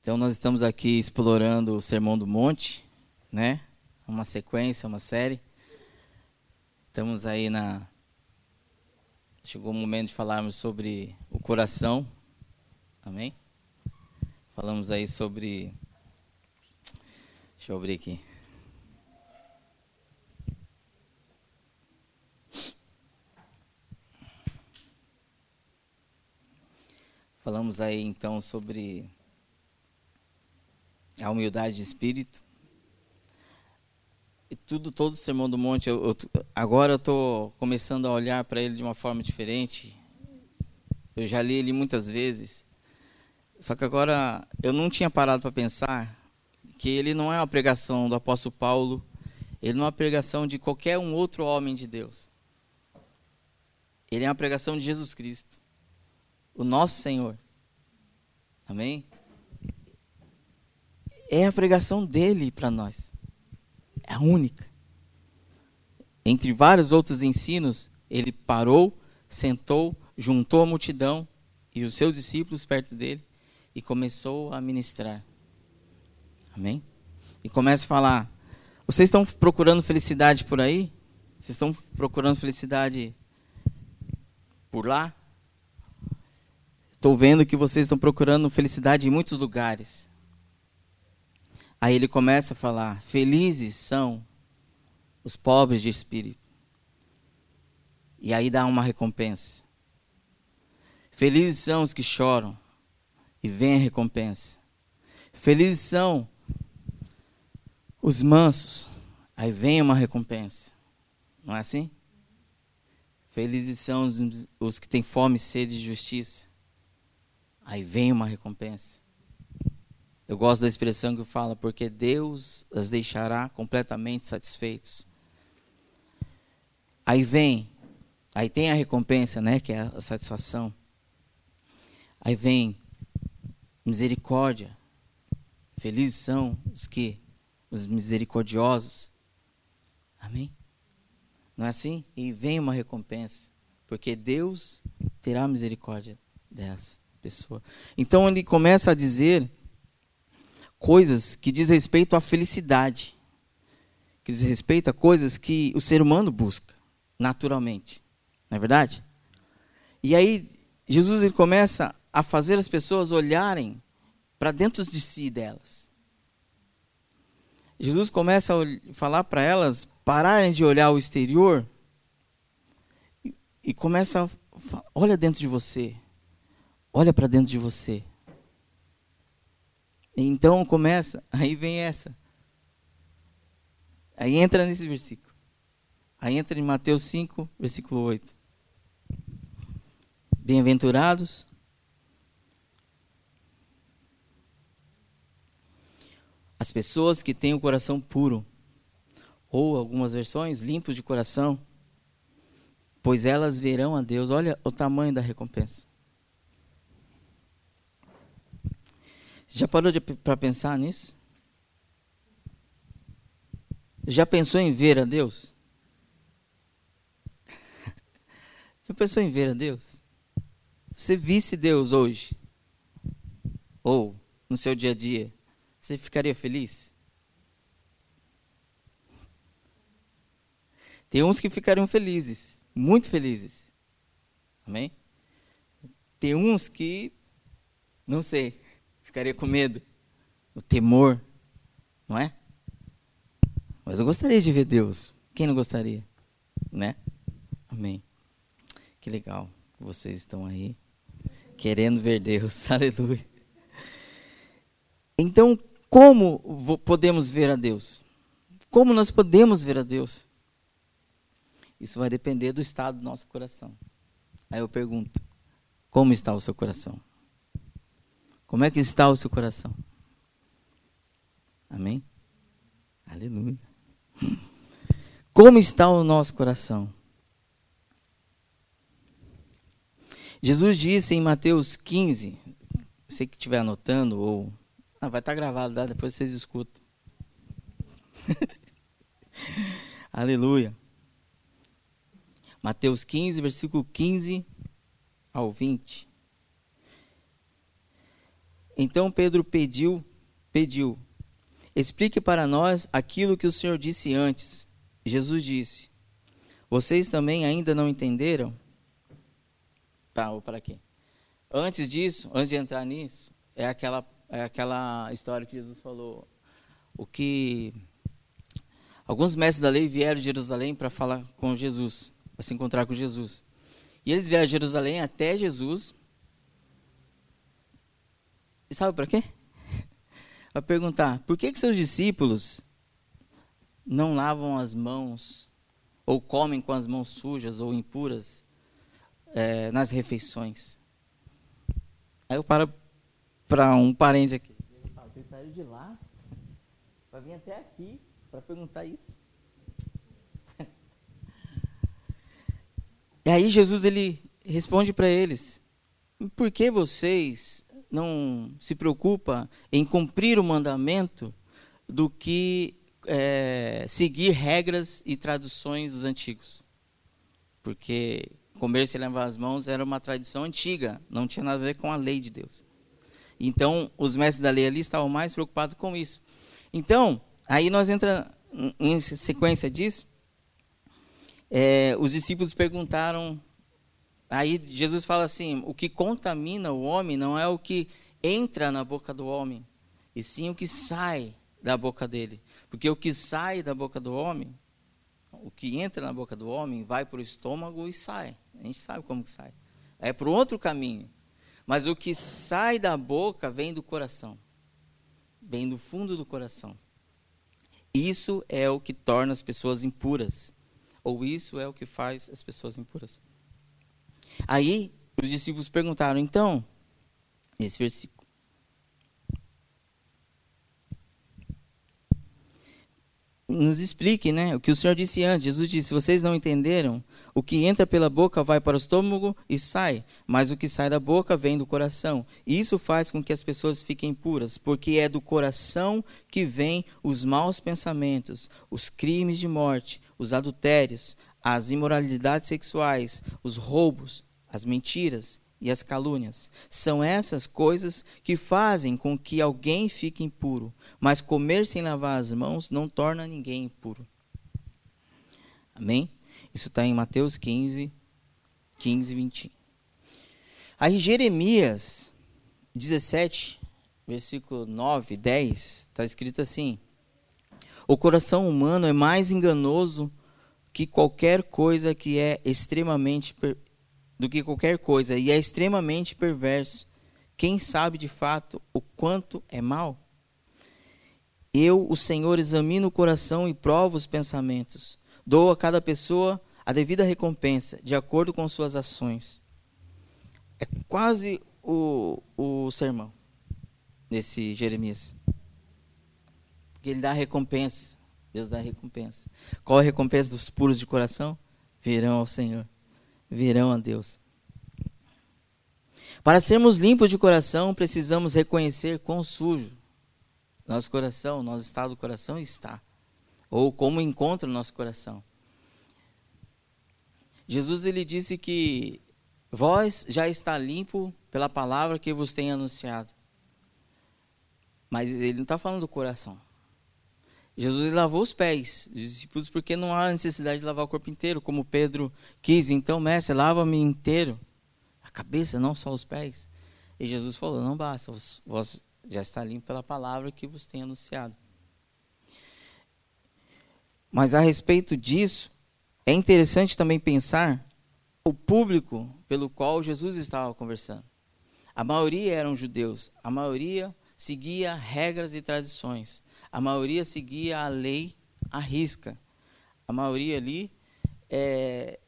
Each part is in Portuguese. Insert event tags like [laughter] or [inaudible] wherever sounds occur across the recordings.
Então nós estamos aqui explorando o Sermão do Monte, né? Uma sequência, uma série. Estamos aí na chegou o momento de falarmos sobre o coração. Amém? Falamos aí sobre Deixa eu abrir aqui. Falamos aí então sobre a humildade de espírito. E tudo, todo o Sermão do Monte, eu, eu, agora eu estou começando a olhar para ele de uma forma diferente. Eu já li ele muitas vezes. Só que agora eu não tinha parado para pensar que ele não é uma pregação do apóstolo Paulo, ele não é uma pregação de qualquer um outro homem de Deus. Ele é uma pregação de Jesus Cristo, o nosso Senhor. Amém? É a pregação dele para nós. É a única. Entre vários outros ensinos, ele parou, sentou, juntou a multidão e os seus discípulos perto dele e começou a ministrar. Amém? E começa a falar: Vocês estão procurando felicidade por aí? Vocês estão procurando felicidade por lá? Estou vendo que vocês estão procurando felicidade em muitos lugares. Aí ele começa a falar: Felizes são os pobres de espírito. E aí dá uma recompensa. Felizes são os que choram e vem a recompensa. Felizes são os mansos, aí vem uma recompensa. Não é assim? Felizes são os, os que têm fome e sede de justiça. Aí vem uma recompensa. Eu gosto da expressão que fala, porque Deus as deixará completamente satisfeitos. Aí vem, aí tem a recompensa, né, que é a satisfação. Aí vem misericórdia. Felizes são os que os misericordiosos. Amém? Não é assim? E vem uma recompensa, porque Deus terá misericórdia dessa pessoa. Então ele começa a dizer coisas que diz respeito à felicidade, que diz respeito a coisas que o ser humano busca naturalmente. Não é verdade? E aí Jesus ele começa a fazer as pessoas olharem para dentro de si delas. Jesus começa a falar para elas pararem de olhar o exterior e, e começa a olha dentro de você. Olha para dentro de você. Então começa, aí vem essa. Aí entra nesse versículo. Aí entra em Mateus 5, versículo 8. Bem-aventurados As pessoas que têm o coração puro, ou algumas versões, limpos de coração, pois elas verão a Deus. Olha o tamanho da recompensa. Já parou para pensar nisso? Já pensou em ver a Deus? [laughs] Já pensou em ver a Deus? Se visse Deus hoje, ou no seu dia a dia, você ficaria feliz? Tem uns que ficariam felizes, muito felizes. Amém? Tem uns que, não sei, ficaria com medo, o temor, não é? Mas eu gostaria de ver Deus. Quem não gostaria? Né? Amém. Que legal que vocês estão aí querendo ver Deus. [laughs] Aleluia. Então, como podemos ver a Deus? Como nós podemos ver a Deus? Isso vai depender do estado do nosso coração. Aí eu pergunto: como está o seu coração? Como é que está o seu coração? Amém? Aleluia. Como está o nosso coração? Jesus disse em Mateus 15, você que estiver anotando ou ah, vai estar tá gravado, tá? depois vocês escutam. [laughs] Aleluia. Mateus 15, versículo 15 ao 20. Então Pedro pediu, pediu, explique para nós aquilo que o Senhor disse antes. Jesus disse: Vocês também ainda não entenderam? Para, para quê? Antes disso, antes de entrar nisso, é aquela, é aquela história que Jesus falou. O que alguns mestres da lei vieram de Jerusalém para falar com Jesus, para se encontrar com Jesus. E eles vieram de Jerusalém até Jesus. E sabe para quê? Para perguntar: por que, que seus discípulos não lavam as mãos, ou comem com as mãos sujas ou impuras é, nas refeições? Aí eu paro para um parente aqui. Vocês saíram de lá para vir até aqui para perguntar isso? [laughs] E aí Jesus ele responde para eles: Por que vocês não se preocupam em cumprir o mandamento do que é, seguir regras e traduções dos antigos? Porque comer sem lavar as mãos era uma tradição antiga, não tinha nada a ver com a lei de Deus. Então, os mestres da lei ali estavam mais preocupados com isso. Então, aí nós entramos em sequência disso, é, os discípulos perguntaram. Aí Jesus fala assim: o que contamina o homem não é o que entra na boca do homem, e sim o que sai da boca dele. Porque o que sai da boca do homem, o que entra na boca do homem, vai para o estômago e sai. A gente sabe como que sai. É para outro caminho. Mas o que sai da boca vem do coração. Vem do fundo do coração. Isso é o que torna as pessoas impuras. Ou isso é o que faz as pessoas impuras. Aí os discípulos perguntaram, então, nesse versículo. Nos explique, né? O que o Senhor disse antes. Jesus disse: vocês não entenderam? O que entra pela boca vai para o estômago e sai, mas o que sai da boca vem do coração. E isso faz com que as pessoas fiquem puras, porque é do coração que vêm os maus pensamentos, os crimes de morte, os adultérios, as imoralidades sexuais, os roubos, as mentiras e as calúnias. São essas coisas que fazem com que alguém fique impuro, mas comer sem lavar as mãos não torna ninguém impuro. Amém? Isso está em Mateus 15, 15, 20. Aí Jeremias 17, versículo 9, 10, está escrito assim: O coração humano é mais enganoso que qualquer coisa que é extremamente do que qualquer coisa e é extremamente perverso. Quem sabe de fato o quanto é mal? Eu, o Senhor, examino o coração e provo os pensamentos. Dou a cada pessoa a devida recompensa, de acordo com suas ações. É quase o, o sermão desse Jeremias. Porque ele dá recompensa. Deus dá recompensa. Qual a recompensa dos puros de coração? Virão ao Senhor. Virão a Deus. Para sermos limpos de coração, precisamos reconhecer quão sujo nosso coração, nosso estado do coração está. Ou como encontra o nosso coração. Jesus ele disse que vós já está limpo pela palavra que vos tem anunciado. Mas ele não está falando do coração. Jesus lavou os pés dos discípulos porque não há necessidade de lavar o corpo inteiro, como Pedro quis. Então, mestre, lava-me inteiro. A cabeça, não só os pés. E Jesus falou: não basta, vós já está limpo pela palavra que vos tem anunciado. Mas a respeito disso, é interessante também pensar o público pelo qual Jesus estava conversando. A maioria eram judeus, a maioria seguia regras e tradições, a maioria seguia a lei à risca. A maioria ali, é,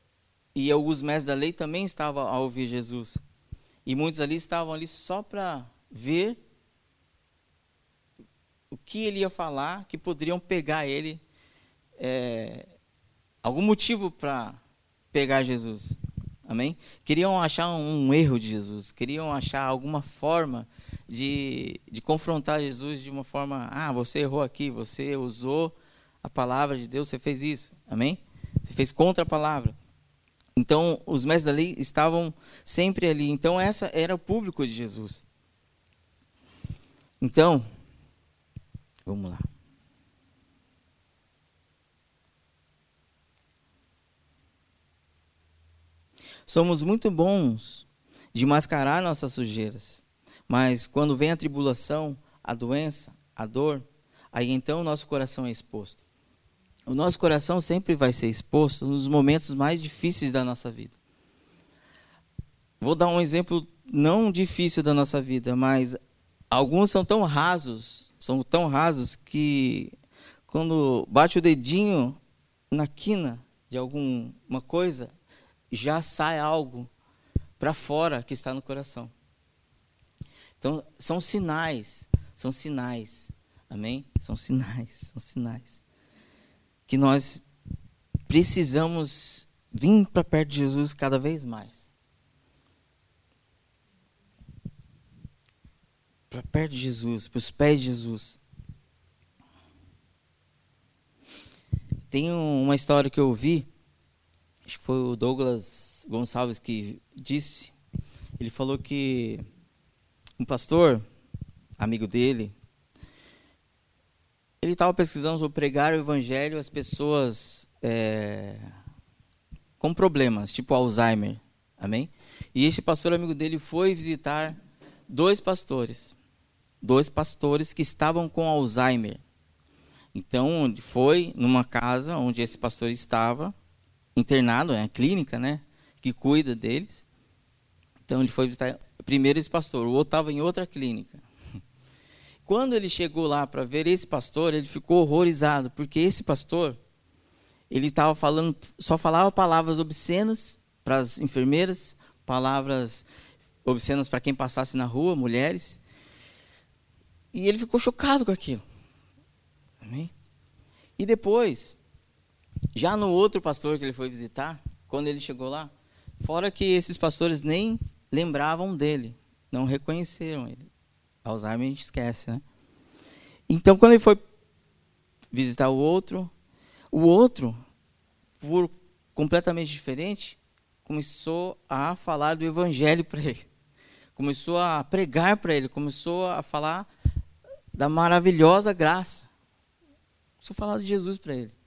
e alguns mestres da lei também estavam a ouvir Jesus. E muitos ali estavam ali só para ver o que ele ia falar, que poderiam pegar ele é, algum motivo para pegar Jesus. Amém? Queriam achar um erro de Jesus, queriam achar alguma forma de, de confrontar Jesus de uma forma: ah, você errou aqui, você usou a palavra de Deus, você fez isso. Amém? Você fez contra a palavra. Então, os mestres da lei estavam sempre ali. Então, essa era o público de Jesus. Então, vamos lá. Somos muito bons de mascarar nossas sujeiras, mas quando vem a tribulação, a doença, a dor, aí então o nosso coração é exposto. O nosso coração sempre vai ser exposto nos momentos mais difíceis da nossa vida. Vou dar um exemplo não difícil da nossa vida, mas alguns são tão rasos, são tão rasos que quando bate o dedinho na quina de alguma coisa, já sai algo para fora que está no coração. Então, são sinais, são sinais. Amém? São sinais, [laughs] são sinais. Que nós precisamos vir para perto de Jesus cada vez mais. Para perto de Jesus, para os pés de Jesus. Tem uma história que eu ouvi, acho que foi o Douglas Gonçalves que disse. Ele falou que um pastor, amigo dele, ele estava pesquisando sobre pregar o evangelho às pessoas é, com problemas, tipo Alzheimer. Amém? E esse pastor amigo dele foi visitar dois pastores. Dois pastores que estavam com Alzheimer. Então, foi numa casa onde esse pastor estava, internado, é a clínica, né? Que cuida deles. Então, ele foi visitar primeiro esse pastor, o outro estava em outra clínica. [laughs] Quando ele chegou lá para ver esse pastor, ele ficou horrorizado, porque esse pastor, ele estava falando, só falava palavras obscenas para as enfermeiras, palavras obscenas para quem passasse na rua, mulheres. E ele ficou chocado com aquilo. Amém? E depois, já no outro pastor que ele foi visitar, quando ele chegou lá, fora que esses pastores nem lembravam dele, não reconheceram ele. Alzheimer a gente esquece, né? Então, quando ele foi visitar o outro, o outro, por completamente diferente, começou a falar do evangelho para ele. Começou a pregar para ele, começou a falar da maravilhosa graça. Começou a falar de Jesus para ele.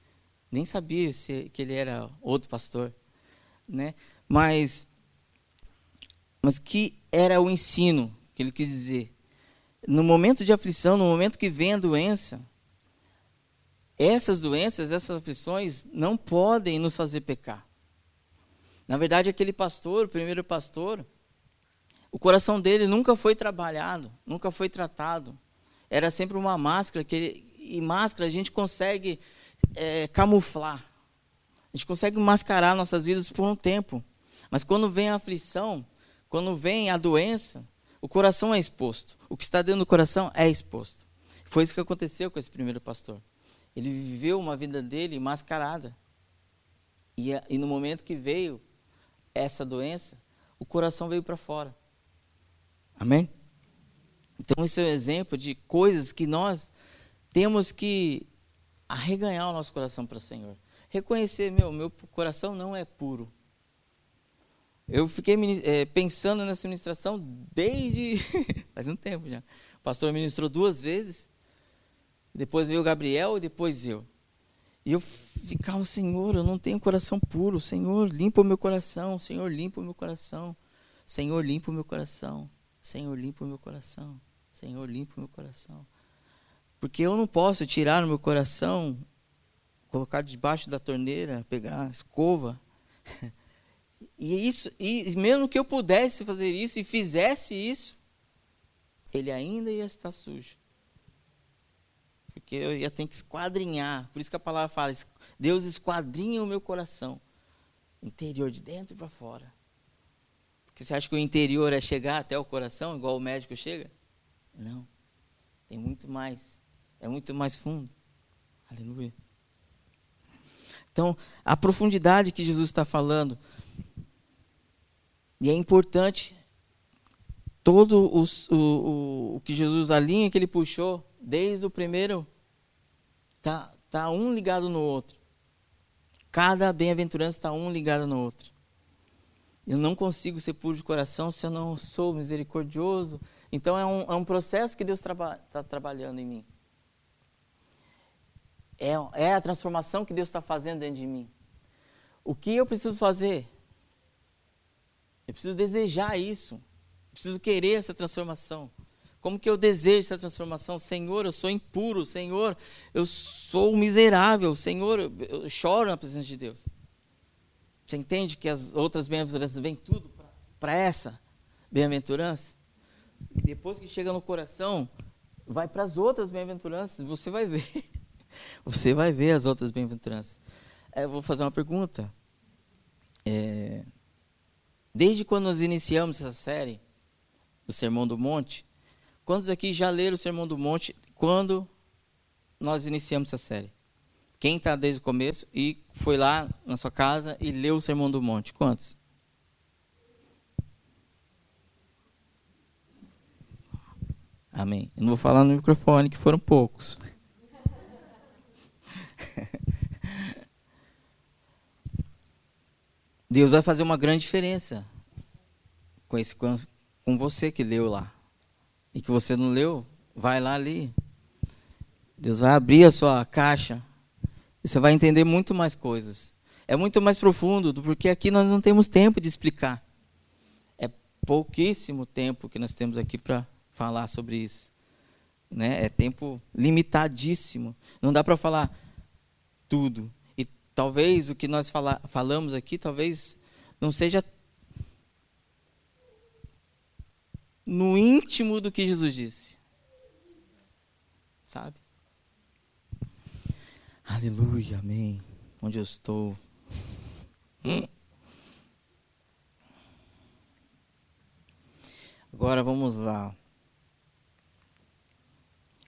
Nem sabia se, que ele era outro pastor, né? Mas mas que era o ensino que ele quis dizer no momento de aflição, no momento que vem a doença, essas doenças, essas aflições não podem nos fazer pecar. Na verdade, aquele pastor, o primeiro pastor, o coração dele nunca foi trabalhado, nunca foi tratado. Era sempre uma máscara, que ele, e máscara a gente consegue é, camuflar. A gente consegue mascarar nossas vidas por um tempo. Mas quando vem a aflição, quando vem a doença, o coração é exposto. O que está dentro do coração é exposto. Foi isso que aconteceu com esse primeiro pastor. Ele viveu uma vida dele mascarada. E, e no momento que veio essa doença, o coração veio para fora. Amém? Então, esse é um exemplo de coisas que nós temos que arreganhar o nosso coração para o Senhor. Reconhecer, meu, meu coração não é puro. Eu fiquei é, pensando nessa ministração desde [laughs] faz um tempo já. O pastor ministrou duas vezes, depois veio o Gabriel e depois eu. E eu ficava, Senhor, eu não tenho coração puro. Senhor, limpa o meu coração. Senhor, limpa o meu coração. Senhor, limpa o meu coração. Senhor, limpa o meu coração. Senhor, limpa o meu coração. Porque eu não posso tirar no meu coração, colocar debaixo da torneira, pegar a escova [laughs] E isso, e mesmo que eu pudesse fazer isso e fizesse isso, ele ainda ia estar sujo. Porque eu ia ter que esquadrinhar. Por isso que a palavra fala: Deus esquadrinha o meu coração, interior de dentro para fora. Porque você acha que o interior é chegar até o coração, igual o médico chega? Não. Tem muito mais. É muito mais fundo. Aleluia. Então, a profundidade que Jesus está falando e é importante todo o, o, o que Jesus, a linha que ele puxou, desde o primeiro, tá, tá um ligado no outro. Cada bem-aventurança está um ligado no outro. Eu não consigo ser puro de coração se eu não sou misericordioso, Então é um, é um processo que Deus está traba trabalhando em mim. É, é a transformação que Deus está fazendo dentro de mim. O que eu preciso fazer? Eu preciso desejar isso. Eu preciso querer essa transformação. Como que eu desejo essa transformação? Senhor, eu sou impuro. Senhor, eu sou miserável. Senhor, eu choro na presença de Deus. Você entende que as outras bem-aventuranças vêm tudo para essa bem-aventurança? Depois que chega no coração, vai para as outras bem-aventuranças. Você vai ver. [laughs] Você vai ver as outras bem-aventuranças. É, vou fazer uma pergunta. É, desde quando nós iniciamos essa série do Sermão do Monte, Quantos aqui já leram o Sermão do Monte quando nós iniciamos essa série? Quem está desde o começo e foi lá na sua casa e leu o Sermão do Monte? Quantos? Amém. Eu não vou falar no microfone, que foram poucos. Deus vai fazer uma grande diferença com, esse, com você que leu lá e que você não leu, vai lá ali. Deus vai abrir a sua caixa e você vai entender muito mais coisas. É muito mais profundo, porque aqui nós não temos tempo de explicar. É pouquíssimo tempo que nós temos aqui para falar sobre isso. Né? É tempo limitadíssimo. Não dá para falar tudo. E talvez o que nós fala, falamos aqui, talvez não seja no íntimo do que Jesus disse. Sabe? Aleluia, amém. Onde eu estou. Hum. Agora vamos lá.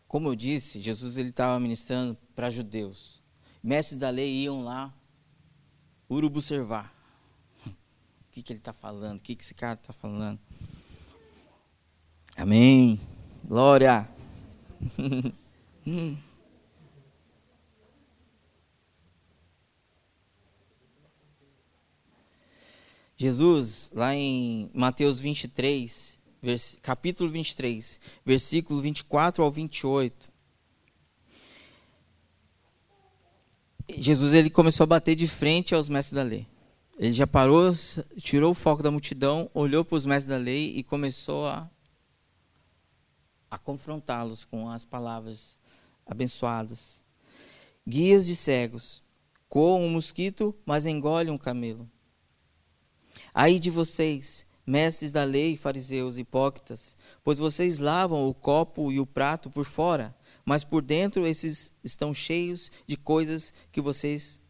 Como eu disse, Jesus ele estava ministrando para judeus. Mestres da lei iam lá urubu observar. O que, que ele está falando? O que, que esse cara está falando? Amém. Glória. [laughs] Jesus, lá em Mateus 23, vers, capítulo 23, versículo 24 ao 28. Jesus ele começou a bater de frente aos mestres da lei. Ele já parou, tirou o foco da multidão, olhou para os mestres da lei e começou a a confrontá-los com as palavras abençoadas. Guias de cegos, coam um mosquito, mas engolem um camelo. Aí de vocês, mestres da lei, fariseus hipócritas, pois vocês lavam o copo e o prato por fora, mas por dentro esses estão cheios de coisas que vocês.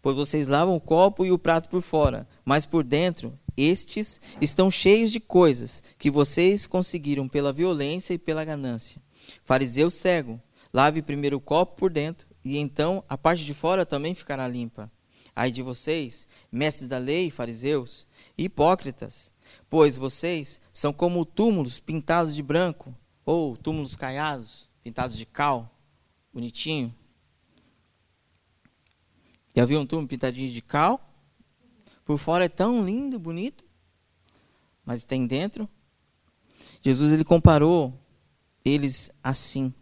Pois vocês lavam o copo e o prato por fora, mas por dentro estes estão cheios de coisas que vocês conseguiram pela violência e pela ganância. Fariseu cego, lave primeiro o copo por dentro, e então a parte de fora também ficará limpa. Ai de vocês, mestres da lei, fariseus, hipócritas, pois vocês são como túmulos pintados de branco, ou túmulos caiados, pintados de cal, bonitinho. Já viu um túmulo pintadinho de cal? Por fora é tão lindo, bonito, mas tem dentro. Jesus ele comparou eles assim.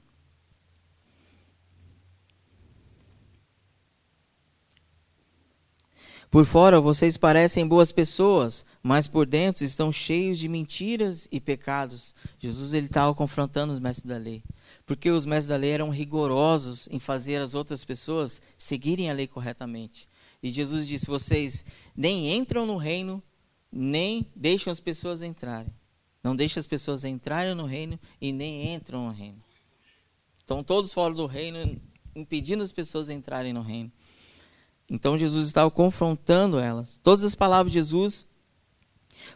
Por fora vocês parecem boas pessoas, mas por dentro estão cheios de mentiras e pecados. Jesus ele estava confrontando os mestres da lei, porque os mestres da lei eram rigorosos em fazer as outras pessoas seguirem a lei corretamente. E Jesus disse: Vocês nem entram no reino, nem deixam as pessoas entrarem. Não deixam as pessoas entrarem no reino e nem entram no reino. Estão todos fora do reino, impedindo as pessoas entrarem no reino. Então Jesus estava confrontando elas. Todas as palavras de Jesus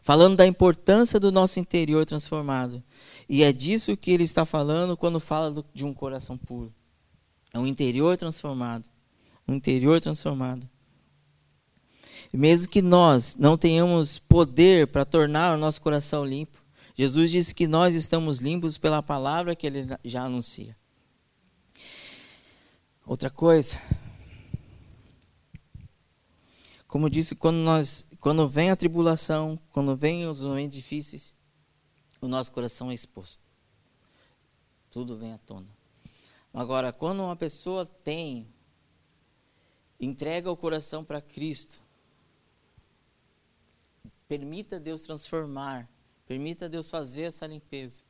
falando da importância do nosso interior transformado. E é disso que ele está falando quando fala de um coração puro. É um interior transformado. Um interior transformado. Mesmo que nós não tenhamos poder para tornar o nosso coração limpo, Jesus disse que nós estamos limpos pela palavra que ele já anuncia. Outra coisa, Como disse, quando nós, quando vem a tribulação, quando vem os momentos difíceis, o nosso coração é exposto. Tudo vem à tona. Agora, quando uma pessoa tem, entrega o coração para Cristo, permita Deus transformar, permita Deus fazer essa limpeza.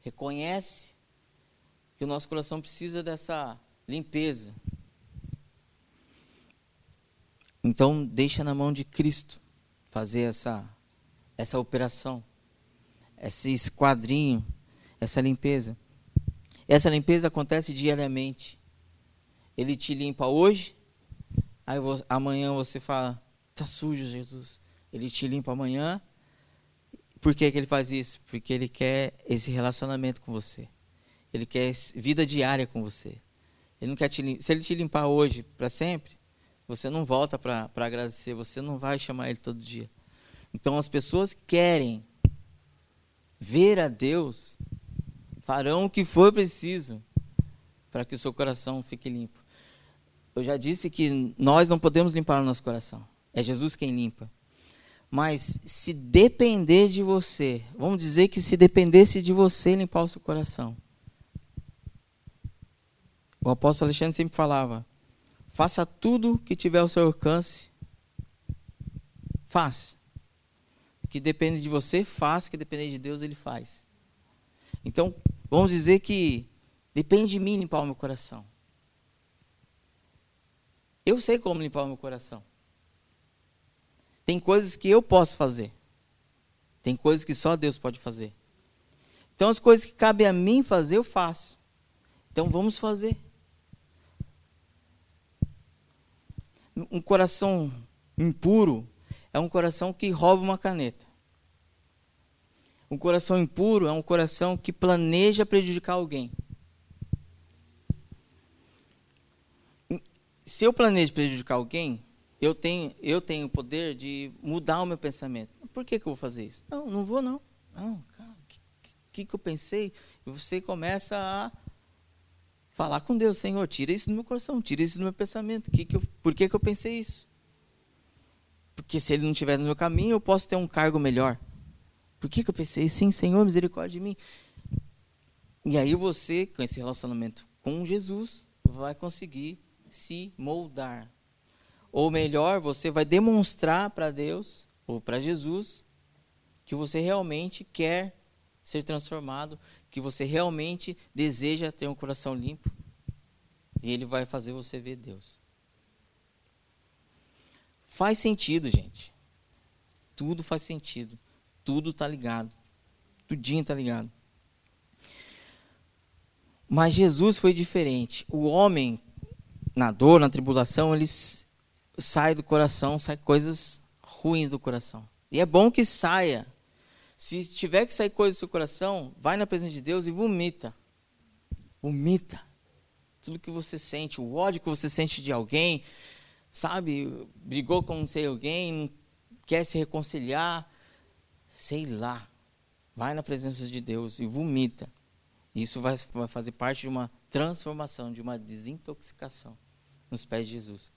Reconhece que o nosso coração precisa dessa limpeza. Então, deixa na mão de Cristo fazer essa essa operação, esse esquadrinho, essa limpeza. Essa limpeza acontece diariamente. Ele te limpa hoje, aí amanhã você fala, tá sujo, Jesus. Ele te limpa amanhã. Por que, que ele faz isso? Porque ele quer esse relacionamento com você. Ele quer vida diária com você. Ele não quer te Se ele te limpar hoje para sempre, você não volta para agradecer, você não vai chamar ele todo dia. Então as pessoas que querem ver a Deus farão o que for preciso para que o seu coração fique limpo. Eu já disse que nós não podemos limpar o nosso coração. É Jesus quem limpa. Mas se depender de você, vamos dizer que se dependesse de você limpar o seu coração. O apóstolo Alexandre sempre falava: faça tudo que tiver ao seu alcance. Faça. Que depende de você, faça. Que depende de Deus, ele faz. Então, Vamos dizer que depende de mim limpar o meu coração. Eu sei como limpar o meu coração. Tem coisas que eu posso fazer. Tem coisas que só Deus pode fazer. Então as coisas que cabem a mim fazer, eu faço. Então vamos fazer. Um coração impuro é um coração que rouba uma caneta. Um coração impuro é um coração que planeja prejudicar alguém. Se eu planejo prejudicar alguém, eu tenho, eu tenho o poder de mudar o meu pensamento. Por que, que eu vou fazer isso? Não, não vou não. Não, o que, que, que eu pensei? Você começa a falar com Deus, Senhor, tira isso do meu coração, tira isso do meu pensamento. Que que eu, por que, que eu pensei isso? Porque se ele não estiver no meu caminho, eu posso ter um cargo melhor. Por que, que eu pensei, sim, Senhor, misericórdia de mim? E aí você, com esse relacionamento com Jesus, vai conseguir se moldar. Ou melhor, você vai demonstrar para Deus, ou para Jesus, que você realmente quer ser transformado, que você realmente deseja ter um coração limpo. E Ele vai fazer você ver Deus. Faz sentido, gente. Tudo faz sentido. Tudo está ligado. Tudinho está ligado. Mas Jesus foi diferente. O homem, na dor, na tribulação, ele sai do coração, sai coisas ruins do coração. E é bom que saia. Se tiver que sair coisas do seu coração, vai na presença de Deus e vomita. Vomita. Tudo que você sente, o ódio que você sente de alguém, sabe? Brigou com não sei alguém, não quer se reconciliar sei lá, vai na presença de Deus e vomita. Isso vai fazer parte de uma transformação, de uma desintoxicação nos pés de Jesus.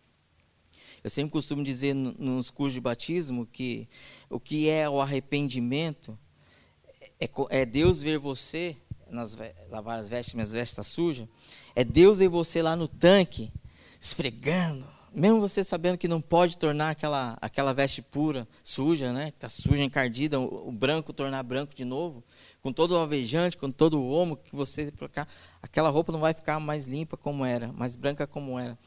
Eu sempre costumo dizer nos cursos de batismo que o que é o arrependimento é, é Deus ver você, nas, lavar as vestes, minhas vestes estão tá sujas, é Deus ver você lá no tanque, esfregando, mesmo você sabendo que não pode tornar aquela, aquela veste pura, suja, né? Que está suja, encardida, o, o, branco tornar branco de novo, com todo o alvejante, com todo o omo que você colocar, aquela roupa não vai ficar mais limpa como era, mais branca como era.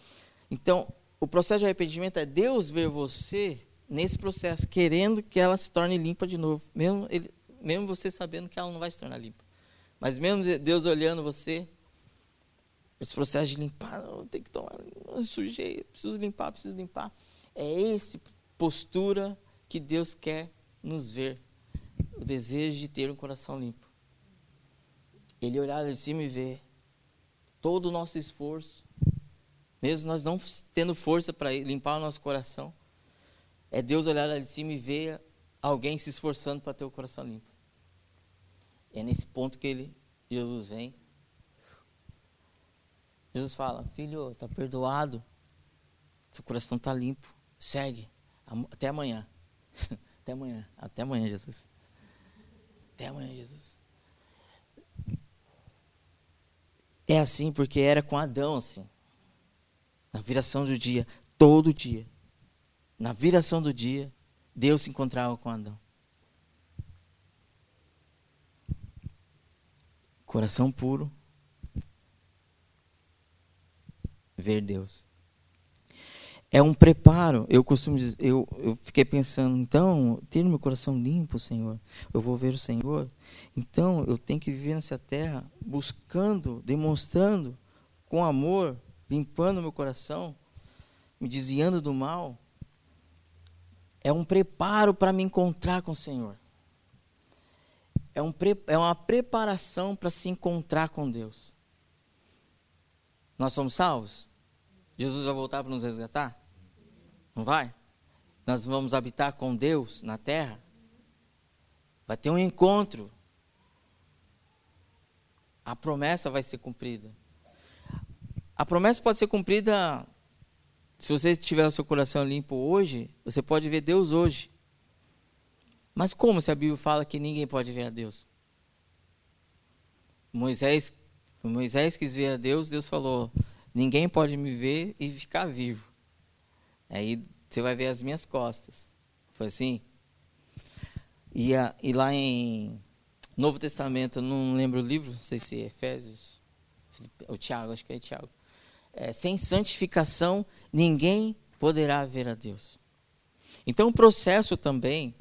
Então, o processo de arrependimento é Deus ver você nesse processo, querendo que ela se torne limpa de novo, mesmo, ele, mesmo você sabendo que ela não vai se tornar limpa. Mas mesmo Deus olhando você, esse processo de limpar, tenho que tomar, eu sujei, preciso limpar, preciso limpar. É essa postura que Deus quer nos ver. O desejo de ter um coração limpo. Ele olhar de cima e ver todo o nosso esforço, mesmo nós não tendo força para limpar o nosso coração, é Deus olhar lá de cima e ver alguém se esforçando para ter o coração limpo. É nesse ponto que ele, Jesus vem Jesus fala: Filho, está perdoado. Seu coração está limpo. Segue. Até amanhã. [laughs] Até amanhã. Até amanhã, Jesus. Até amanhã, Jesus. É assim porque era com Adão assim. Na viração do dia, todo dia. Na viração do dia, Deus se encontrava com Adão. Coração puro. Ver Deus. É um preparo. Eu costumo dizer, eu, eu fiquei pensando, então, ter meu coração limpo, Senhor. Eu vou ver o Senhor. Então, eu tenho que viver nessa terra buscando, demonstrando com amor, limpando meu coração, me desviando do mal. É um preparo para me encontrar com o Senhor. É, um, é uma preparação para se encontrar com Deus. Nós somos salvos? Jesus vai voltar para nos resgatar? Não vai? Nós vamos habitar com Deus na terra? Vai ter um encontro. A promessa vai ser cumprida. A promessa pode ser cumprida se você tiver o seu coração limpo hoje, você pode ver Deus hoje. Mas como se a Bíblia fala que ninguém pode ver a Deus? Moisés, Moisés quis ver a Deus, Deus falou: ninguém pode me ver e ficar vivo. Aí você vai ver as minhas costas. Foi assim? E, a, e lá em Novo Testamento, não lembro o livro, não sei se é Efésios, ou Tiago, acho que é Tiago. É, sem santificação, ninguém poderá ver a Deus. Então, o processo também,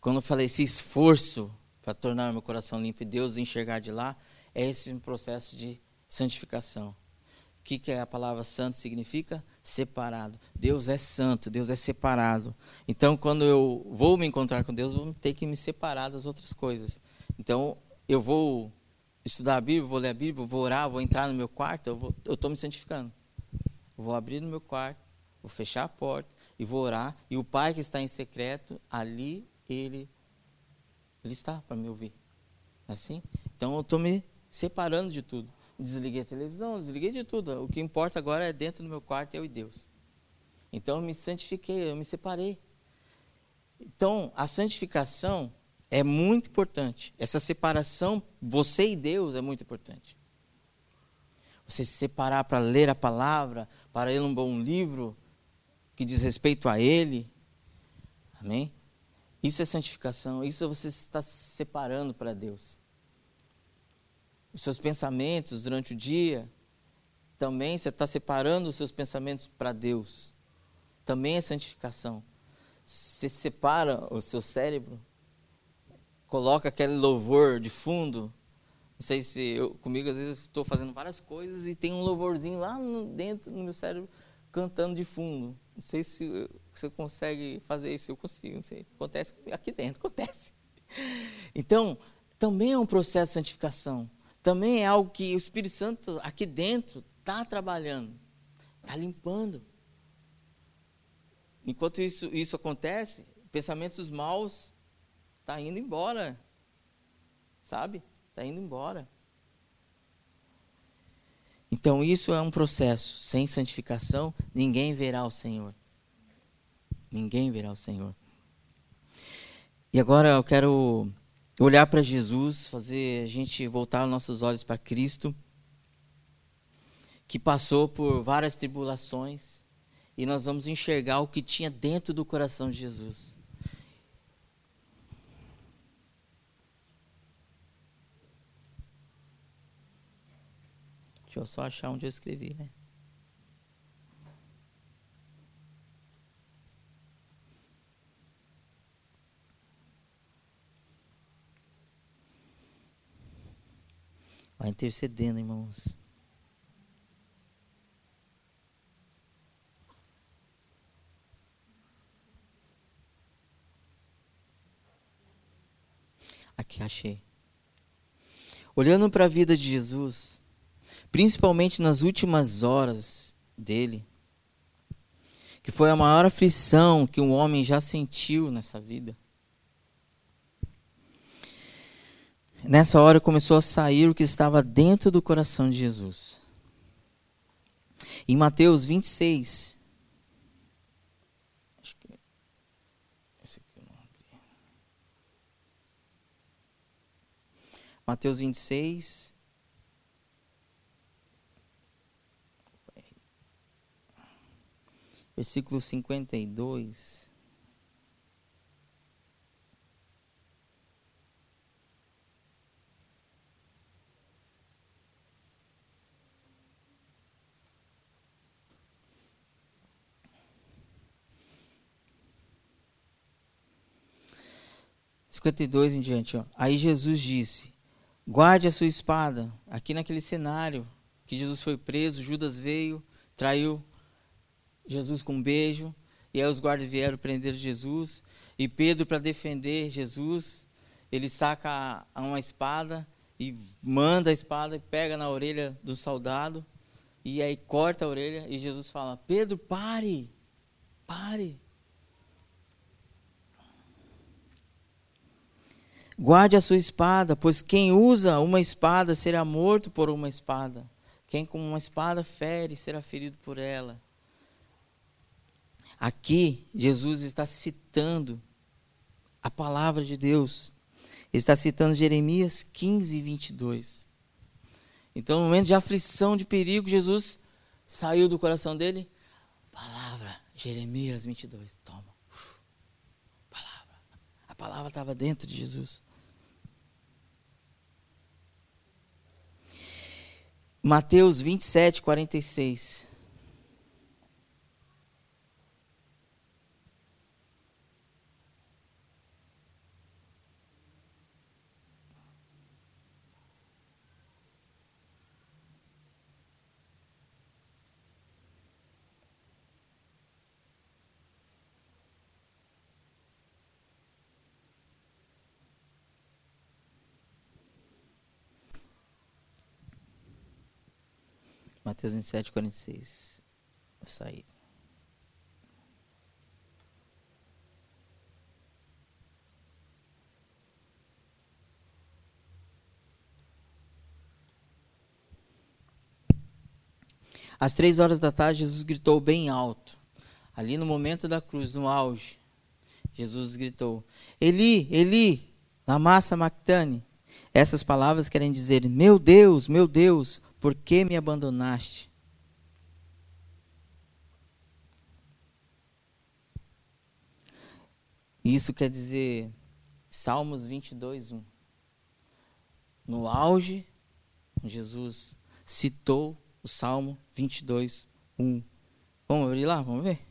quando eu falei esse esforço para tornar meu coração limpo e Deus enxergar de lá, é esse processo de santificação que, que é a palavra santo significa? Separado. Deus é santo, Deus é separado. Então, quando eu vou me encontrar com Deus, eu vou ter que me separar das outras coisas. Então, eu vou estudar a Bíblia, vou ler a Bíblia, vou orar, vou entrar no meu quarto, eu estou me santificando. vou abrir no meu quarto, vou fechar a porta e vou orar. E o Pai que está em secreto, ali ele, ele está para me ouvir. Assim? Então, eu estou me separando de tudo. Desliguei a televisão, desliguei de tudo. O que importa agora é dentro do meu quarto, eu e Deus. Então eu me santifiquei, eu me separei. Então, a santificação é muito importante. Essa separação, você e Deus, é muito importante. Você se separar para ler a palavra, para ler um bom livro que diz respeito a Ele. Amém? Isso é santificação, isso você está se separando para Deus os seus pensamentos durante o dia, também você está separando os seus pensamentos para Deus. Também é santificação. Você separa o seu cérebro, coloca aquele louvor de fundo. Não sei se eu, comigo às vezes estou fazendo várias coisas e tem um louvorzinho lá no, dentro do meu cérebro cantando de fundo. Não sei se você consegue fazer isso, eu consigo, não sei. Acontece aqui dentro, [laughs] acontece. Então, também é um processo de santificação também é algo que o Espírito Santo aqui dentro está trabalhando, está limpando. Enquanto isso, isso acontece, pensamentos maus está indo embora, sabe? Está indo embora. Então isso é um processo. Sem santificação, ninguém verá o Senhor. Ninguém verá o Senhor. E agora eu quero olhar para Jesus, fazer a gente voltar os nossos olhos para Cristo, que passou por várias tribulações, e nós vamos enxergar o que tinha dentro do coração de Jesus. Deixa eu só achar onde eu escrevi, né? Vai intercedendo, irmãos. Aqui achei. Olhando para a vida de Jesus, principalmente nas últimas horas dele, que foi a maior aflição que um homem já sentiu nessa vida. Nessa hora começou a sair o que estava dentro do coração de Jesus. Em Mateus 26, acho que esse aqui eu não. Mateus 26, Versículo 52. Cinquenta e dois em diante. Ó. Aí Jesus disse: Guarde a sua espada. Aqui naquele cenário que Jesus foi preso, Judas veio, traiu Jesus com um beijo, e aí os guardas vieram prender Jesus, e Pedro, para defender Jesus, ele saca uma espada e manda a espada e pega na orelha do soldado, e aí corta a orelha, e Jesus fala: Pedro, pare, pare. Guarde a sua espada, pois quem usa uma espada será morto por uma espada. Quem com uma espada fere será ferido por ela. Aqui, Jesus está citando a palavra de Deus. Ele está citando Jeremias 15, 22. Então, no momento de aflição, de perigo, Jesus saiu do coração dele. Palavra, Jeremias 22. Toma. Palavra. A palavra estava dentro de Jesus. Mateus 27, 46. Mateus 27, 46. Vou sair. Às três horas da tarde, Jesus gritou bem alto. Ali no momento da cruz, no auge, Jesus gritou: Eli, Eli, lama sabachthani. Essas palavras querem dizer: Meu Deus, meu Deus, por que me abandonaste? Isso quer dizer Salmos 22, 1. No auge, Jesus citou o Salmo 22, 1. Vamos abrir lá? Vamos ver?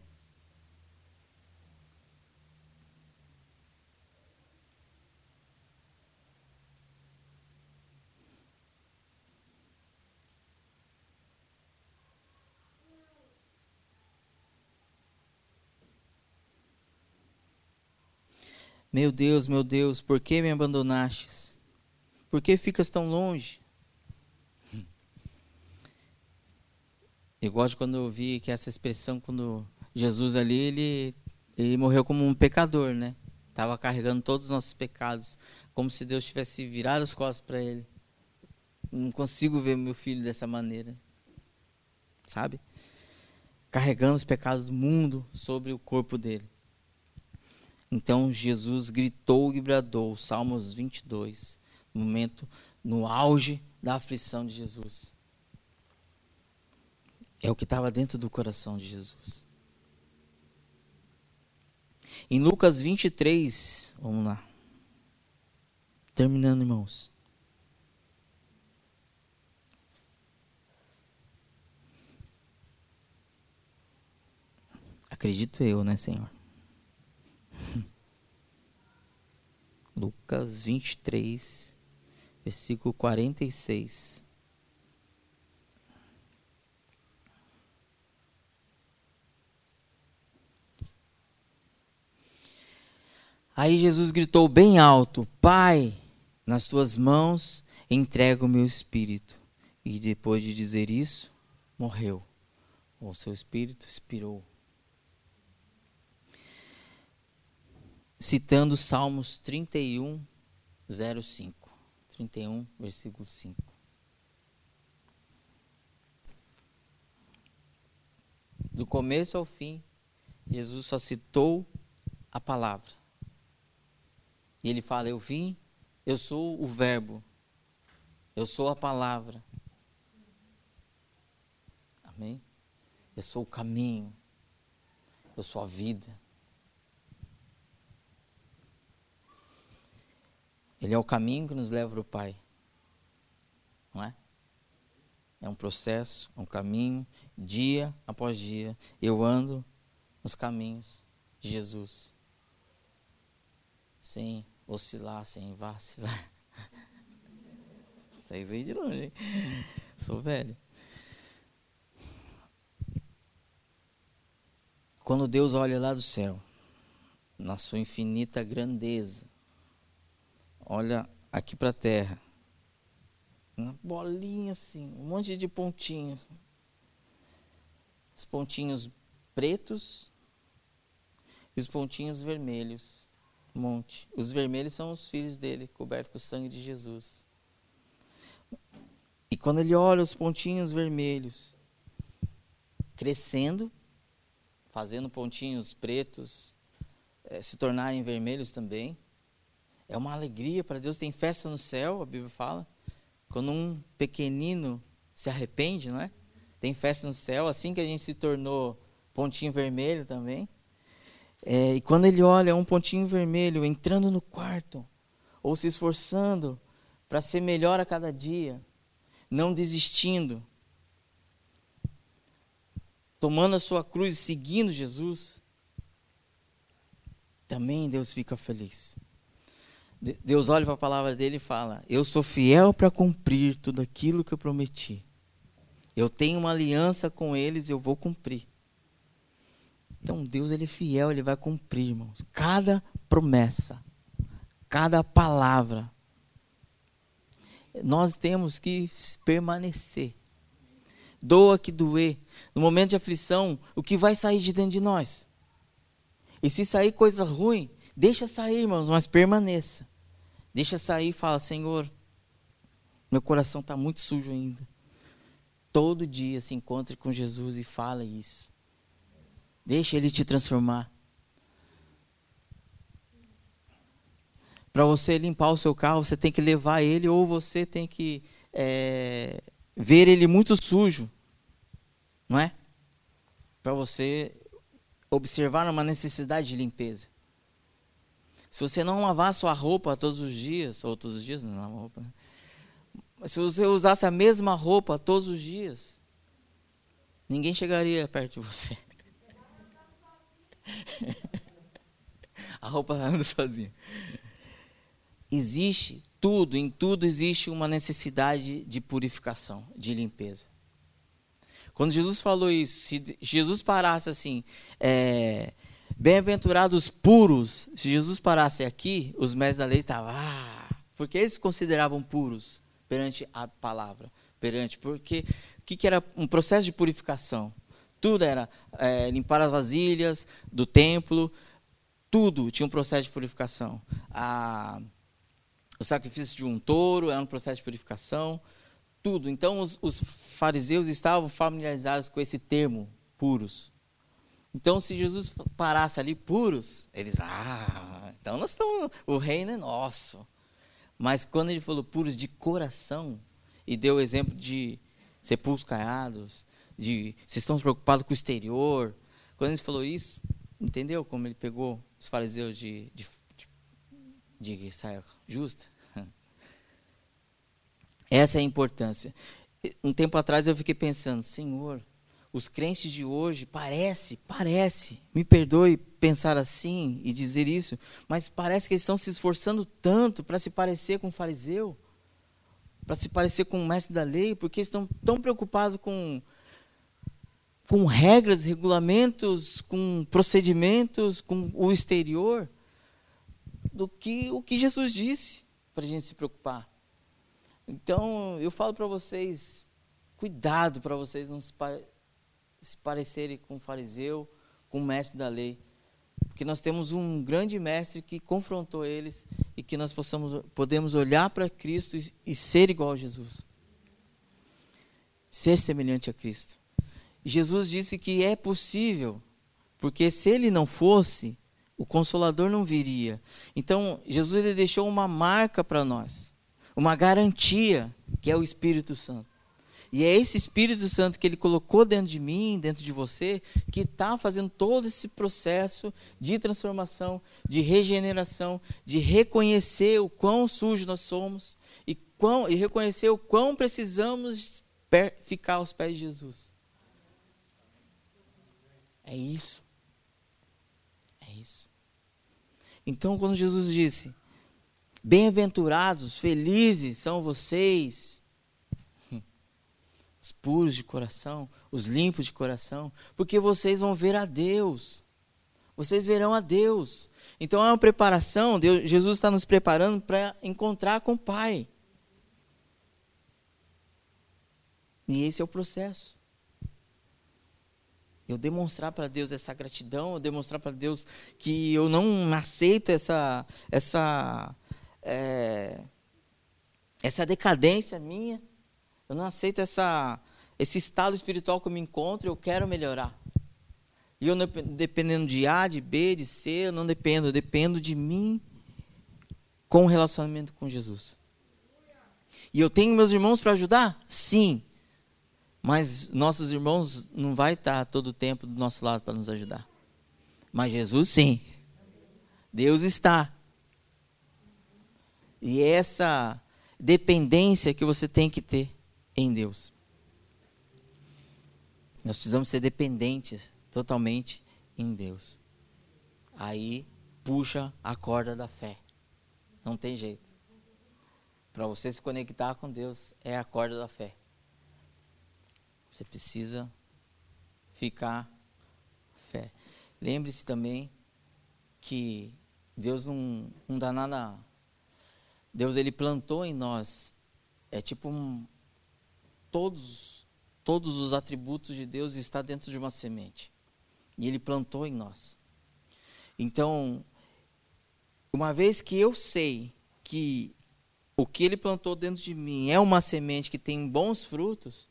Meu Deus, meu Deus, por que me abandonastes? Por que ficas tão longe? Eu gosto quando eu vi que essa expressão, quando Jesus ali, ele, ele morreu como um pecador, né? Estava carregando todos os nossos pecados, como se Deus tivesse virado as costas para ele. Não consigo ver meu filho dessa maneira, sabe? Carregando os pecados do mundo sobre o corpo dele. Então Jesus gritou e bradou, Salmos 22, no momento, no auge da aflição de Jesus. É o que estava dentro do coração de Jesus. Em Lucas 23, vamos lá. Terminando, irmãos. Acredito eu, né, Senhor? Lucas 23, versículo 46. Aí Jesus gritou bem alto: Pai, nas tuas mãos entrego o meu espírito. E depois de dizer isso, morreu. O seu espírito expirou. Citando Salmos 31, 05. 31, versículo 5. Do começo ao fim, Jesus só citou a palavra. E ele fala: Eu vim, eu sou o Verbo. Eu sou a palavra. Amém? Eu sou o caminho. Eu sou a vida. Ele é o caminho que nos leva para o Pai. Não é? É um processo, é um caminho, dia após dia. Eu ando nos caminhos de Jesus. Sem oscilar, sem vacilar. [laughs] Isso aí veio de longe, hein? Sou velho. Quando Deus olha lá do céu, na sua infinita grandeza, olha aqui para a terra, uma bolinha assim, um monte de pontinhos. Os pontinhos pretos e os pontinhos vermelhos. Um monte. Os vermelhos são os filhos dele, cobertos com o sangue de Jesus. E quando ele olha os pontinhos vermelhos crescendo, fazendo pontinhos pretos é, se tornarem vermelhos também, é uma alegria para Deus. Tem festa no céu, a Bíblia fala. Quando um pequenino se arrepende, não é? Tem festa no céu, assim que a gente se tornou pontinho vermelho também. É, e quando ele olha um pontinho vermelho entrando no quarto, ou se esforçando para ser melhor a cada dia, não desistindo, tomando a sua cruz e seguindo Jesus, também Deus fica feliz. Deus olha para a palavra dele e fala: Eu sou fiel para cumprir tudo aquilo que eu prometi. Eu tenho uma aliança com eles e eu vou cumprir. Então Deus ele é fiel, ele vai cumprir, irmãos. Cada promessa, cada palavra nós temos que permanecer. Doa que doer. No momento de aflição, o que vai sair de dentro de nós? E se sair coisa ruim, deixa sair, irmãos, mas permaneça. Deixa sair e fala: Senhor, meu coração está muito sujo ainda. Todo dia se encontre com Jesus e fala isso. Deixa Ele te transformar. Para você limpar o seu carro, você tem que levar ele ou você tem que é, ver ele muito sujo, não é? Para você observar uma necessidade de limpeza. Se você não lavar sua roupa todos os dias, ou todos os dias, não lava roupa, né? Se você usasse a mesma roupa todos os dias, ninguém chegaria perto de você. [laughs] a roupa anda sozinha existe tudo, em tudo existe uma necessidade de purificação, de limpeza. Quando Jesus falou isso, se Jesus parasse assim, é, bem-aventurados puros, se Jesus parasse aqui, os mestres da lei estavam, ah, porque eles se consideravam puros perante a palavra, perante, porque o que, que era um processo de purificação? Tudo era é, limpar as vasilhas do templo, tudo tinha um processo de purificação. A o sacrifício de um touro era um processo de purificação, tudo. Então, os, os fariseus estavam familiarizados com esse termo, puros. Então, se Jesus parasse ali puros, eles, ah, então nós estamos, o reino é nosso. Mas quando ele falou puros de coração, e deu o exemplo de sepulcros caiados, de vocês estão preocupados com o exterior, quando ele falou isso, entendeu como ele pegou os fariseus de, de, de, de saia justa. [laughs] Essa é a importância. Um tempo atrás eu fiquei pensando, Senhor, os crentes de hoje parece, parece, me perdoe pensar assim e dizer isso, mas parece que eles estão se esforçando tanto para se parecer com o fariseu, para se parecer com o mestre da lei, porque estão tão preocupados com com regras, regulamentos, com procedimentos, com o exterior, do que o que Jesus disse para a gente se preocupar. Então, eu falo para vocês, cuidado para vocês não se, se parecerem com o fariseu, com o mestre da lei. Porque nós temos um grande mestre que confrontou eles e que nós possamos, podemos olhar para Cristo e, e ser igual a Jesus. Ser semelhante a Cristo. Jesus disse que é possível, porque se ele não fosse, o consolador não viria. Então, Jesus ele deixou uma marca para nós uma garantia que é o Espírito Santo. E é esse Espírito Santo que ele colocou dentro de mim, dentro de você, que está fazendo todo esse processo de transformação, de regeneração, de reconhecer o quão sujo nós somos e, quão, e reconhecer o quão precisamos ficar aos pés de Jesus. É isso. É isso. Então, quando Jesus disse: Bem-aventurados, felizes são vocês os puros de coração, os limpos de coração, porque vocês vão ver a Deus. Vocês verão a Deus. Então é uma preparação, Deus, Jesus está nos preparando para encontrar com o Pai. E esse é o processo. Eu demonstrar para Deus essa gratidão, eu demonstrar para Deus que eu não aceito essa essa é, essa decadência minha, eu não aceito essa, esse estado espiritual que eu me encontro, eu quero melhorar. E eu não dependendo de A, de B, de C, eu não dependo, eu dependo de mim com o relacionamento com Jesus. E eu tenho meus irmãos para ajudar? Sim. Mas nossos irmãos não vai estar todo o tempo do nosso lado para nos ajudar. Mas Jesus sim. Deus está. E é essa dependência que você tem que ter em Deus. Nós precisamos ser dependentes totalmente em Deus. Aí puxa a corda da fé. Não tem jeito. Para você se conectar com Deus é a corda da fé. Você precisa ficar fé. Lembre-se também que Deus não, não dá nada. Deus ele plantou em nós. É tipo um, todos, todos os atributos de Deus está dentro de uma semente. E Ele plantou em nós. Então, uma vez que eu sei que o que Ele plantou dentro de mim é uma semente que tem bons frutos,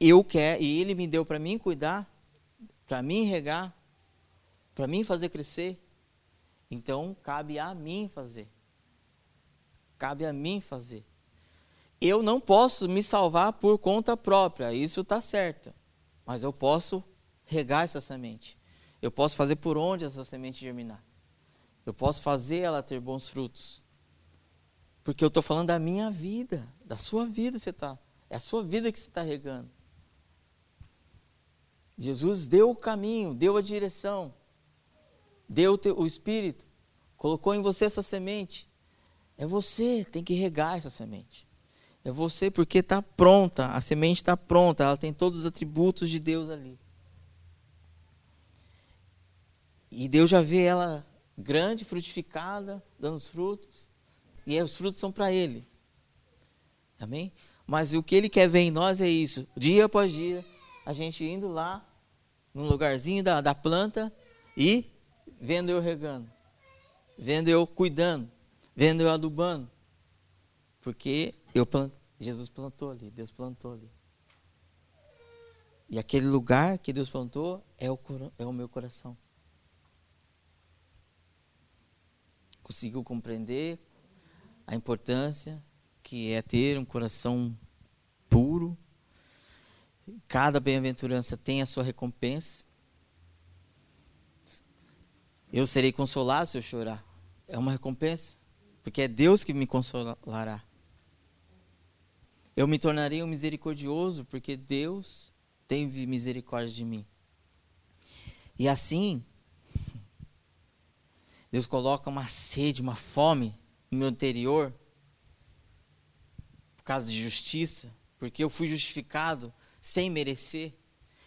eu quero, e Ele me deu para mim cuidar, para mim regar, para mim fazer crescer, então cabe a mim fazer. Cabe a mim fazer. Eu não posso me salvar por conta própria, isso está certo. Mas eu posso regar essa semente. Eu posso fazer por onde essa semente germinar. Eu posso fazer ela ter bons frutos. Porque eu estou falando da minha vida, da sua vida você está. É a sua vida que você está regando. Jesus deu o caminho, deu a direção, deu o Espírito, colocou em você essa semente. É você, tem que regar essa semente. É você porque está pronta, a semente está pronta, ela tem todos os atributos de Deus ali. E Deus já vê ela grande, frutificada, dando os frutos. E os frutos são para Ele. Amém? Mas o que Ele quer ver em nós é isso. Dia após dia, a gente indo lá, num lugarzinho da, da planta e vendo eu regando. Vendo eu cuidando vendo eu adubando. Porque eu plant... Jesus plantou ali, Deus plantou ali. E aquele lugar que Deus plantou é o, é o meu coração. Conseguiu compreender a importância que é ter um coração puro. Cada bem-aventurança tem a sua recompensa. Eu serei consolado se eu chorar. É uma recompensa porque é Deus que me consolará. Eu me tornarei um misericordioso, porque Deus tem misericórdia de mim. E assim, Deus coloca uma sede, uma fome no meu interior, por causa de justiça, porque eu fui justificado sem merecer.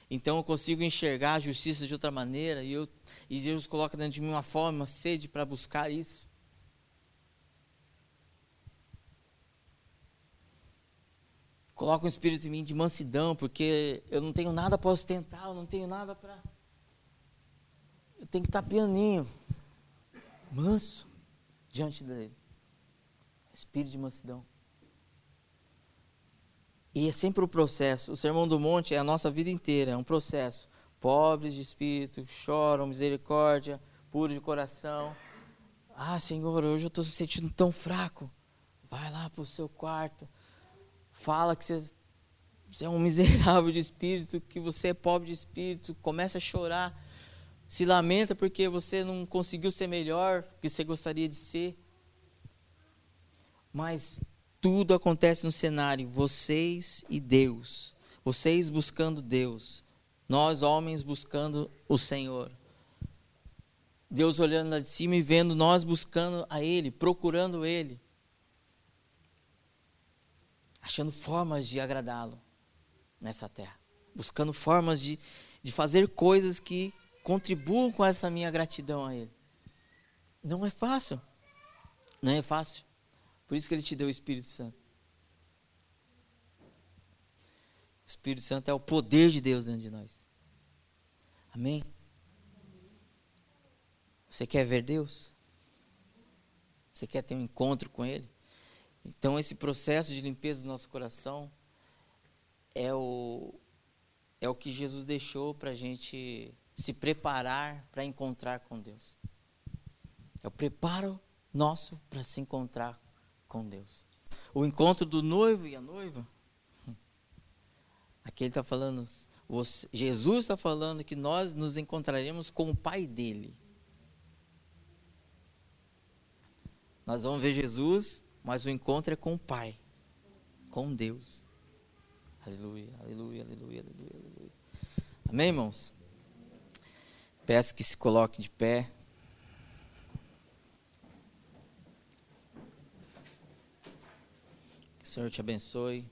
Então eu consigo enxergar a justiça de outra maneira e, eu, e Deus coloca dentro de mim uma fome, uma sede para buscar isso. Coloca um espírito em mim de mansidão, porque eu não tenho nada para ostentar, eu não tenho nada para. Eu tenho que estar pianinho, manso, diante dele. Espírito de mansidão. E é sempre o um processo. O Sermão do Monte é a nossa vida inteira, é um processo. Pobres de espírito, choram, misericórdia, puro de coração. Ah, Senhor, hoje eu estou me sentindo tão fraco. Vai lá para o seu quarto. Fala que você, você é um [laughs] miserável de espírito, que você é pobre de espírito. Começa a chorar. Se lamenta porque você não conseguiu ser melhor que você gostaria de ser. Mas tudo acontece no cenário, vocês e Deus. Vocês buscando Deus. Nós, homens, buscando o Senhor. Deus olhando lá de cima e vendo nós buscando a Ele, procurando Ele. Achando formas de agradá-lo nessa terra. Buscando formas de, de fazer coisas que contribuam com essa minha gratidão a Ele. Não é fácil. Não é fácil. Por isso que Ele te deu o Espírito Santo. O Espírito Santo é o poder de Deus dentro de nós. Amém? Você quer ver Deus? Você quer ter um encontro com Ele? Então, esse processo de limpeza do nosso coração é o, é o que Jesus deixou para a gente se preparar para encontrar com Deus. É o preparo nosso para se encontrar com Deus. O encontro do noivo e a noiva. Aqui ele está falando, Jesus está falando que nós nos encontraremos com o Pai dele. Nós vamos ver Jesus, mas o encontro é com o Pai, com Deus. Aleluia, aleluia, aleluia, aleluia, aleluia. Amém, irmãos? Peço que se coloque de pé. Que o Senhor te abençoe.